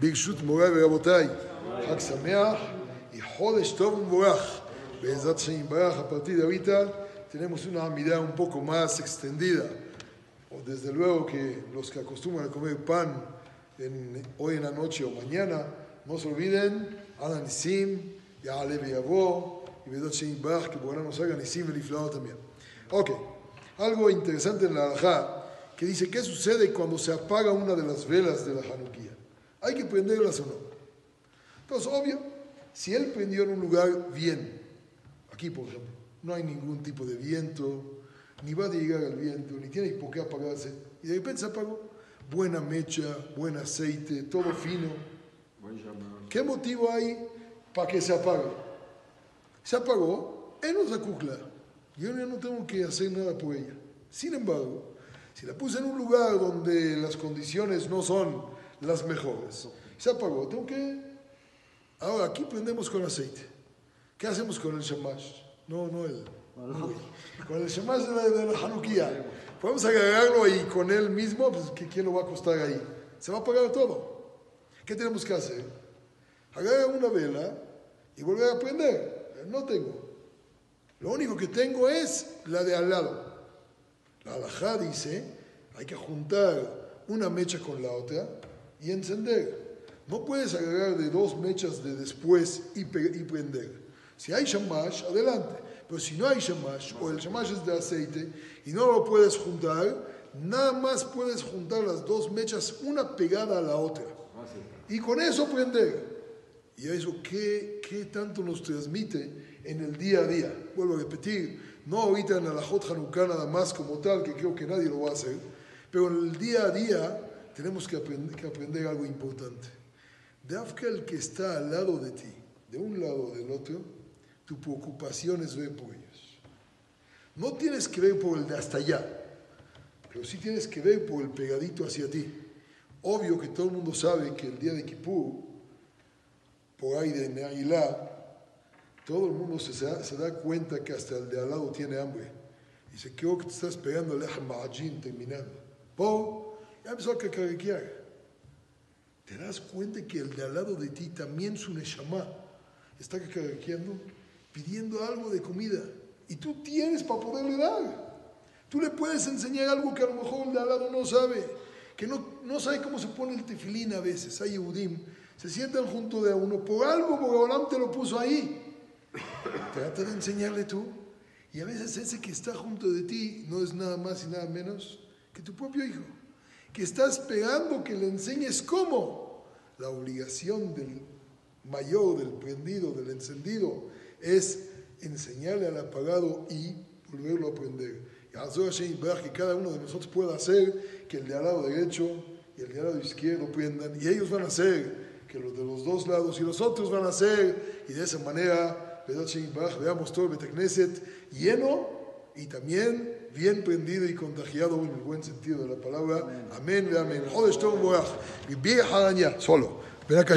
ברשות מוריי ורבותיי, חג שמח y Jodesh Tov Borach. Bezat Shem Baraj, a partir de ahorita tenemos una mirada un poco más extendida. O desde luego que los que acostumbran a comer pan en, hoy en la noche o mañana, no se olviden, hagan Nisim, ya Alev Yavó, y Bezat Shem Baraj, que por nos haga Nisim y Liflao también. Ok, algo interesante en la Alajá, que dice, ¿qué sucede cuando se apaga una de las velas de la Hanukkah? ¿Hay que prenderlas o no? Entonces, obvio, si él prendió en un lugar bien, aquí por ejemplo, no hay ningún tipo de viento, ni va a llegar el viento, ni tiene por qué apagarse, y de repente se apagó, buena mecha, buen aceite, todo fino. ¿Qué motivo hay para que se apague? Se apagó, él nos acucla, yo ya no tengo que hacer nada por ella. Sin embargo, si la puse en un lugar donde las condiciones no son las mejores, se apagó, tengo que Ahora, aquí prendemos con aceite. ¿Qué hacemos con el shamash? No, no el. Con el shamash de la, de la Hanukkah. Podemos agregarlo ahí con él mismo, pues ¿quién lo va a costar ahí? Se va a pagar todo. ¿Qué tenemos que hacer? Agarrar una vela y volver a prender. No tengo. Lo único que tengo es la de al lado. La halajá dice, hay que juntar una mecha con la otra y encender. No puedes agregar de dos mechas de después y, y prender. Si hay shamash, adelante. Pero si no hay shamash, o el shamash es de aceite, y no lo puedes juntar, nada más puedes juntar las dos mechas, una pegada a la otra. Y con eso prender. Y eso, ¿qué, qué tanto nos transmite en el día a día? Vuelvo a repetir, no ahorita en la Hot Hanukkah nada más como tal, que creo que nadie lo va a hacer, pero en el día a día tenemos que que aprender algo importante. Dafka el que está al lado de ti, de un lado o del otro, tu preocupación es ver por ellos. No tienes que ver por el de hasta allá, pero sí tienes que ver por el pegadito hacia ti. Obvio que todo el mundo sabe que el día de Kippur, por ahí de Neailá, todo el mundo se, se, da cuenta que hasta el de al lado tiene hambre. Dice, creo que te estás pegando el Ma'ajin terminando. Po, ya empezó a cacarequear. ¿Te das cuenta que el de al lado de ti también su neshama está cacaqueando, pidiendo algo de comida? Y tú tienes para poderle dar. Tú le puedes enseñar algo que a lo mejor el de al lado no sabe, que no, no sabe cómo se pone el tefilín a veces. Hay Yehudim, se sientan junto de uno, por algo Bogaolam te lo puso ahí. Trata de enseñarle tú. Y a veces ese que está junto de ti no es nada más y nada menos que tu propio hijo que está esperando que le enseñes cómo. La obligación del mayor, del prendido, del encendido, es enseñarle al apagado y volverlo a prender. Y que cada uno de nosotros pueda hacer que el de al lado derecho y el de al lado izquierdo prendan, y ellos van a hacer que los de los dos lados y los otros van a hacer, y de esa manera, veamos todo el Betacneset lleno y también bien prendido y contagiado en el buen sentido de la palabra. Amén, amén. Solo. Ven acá,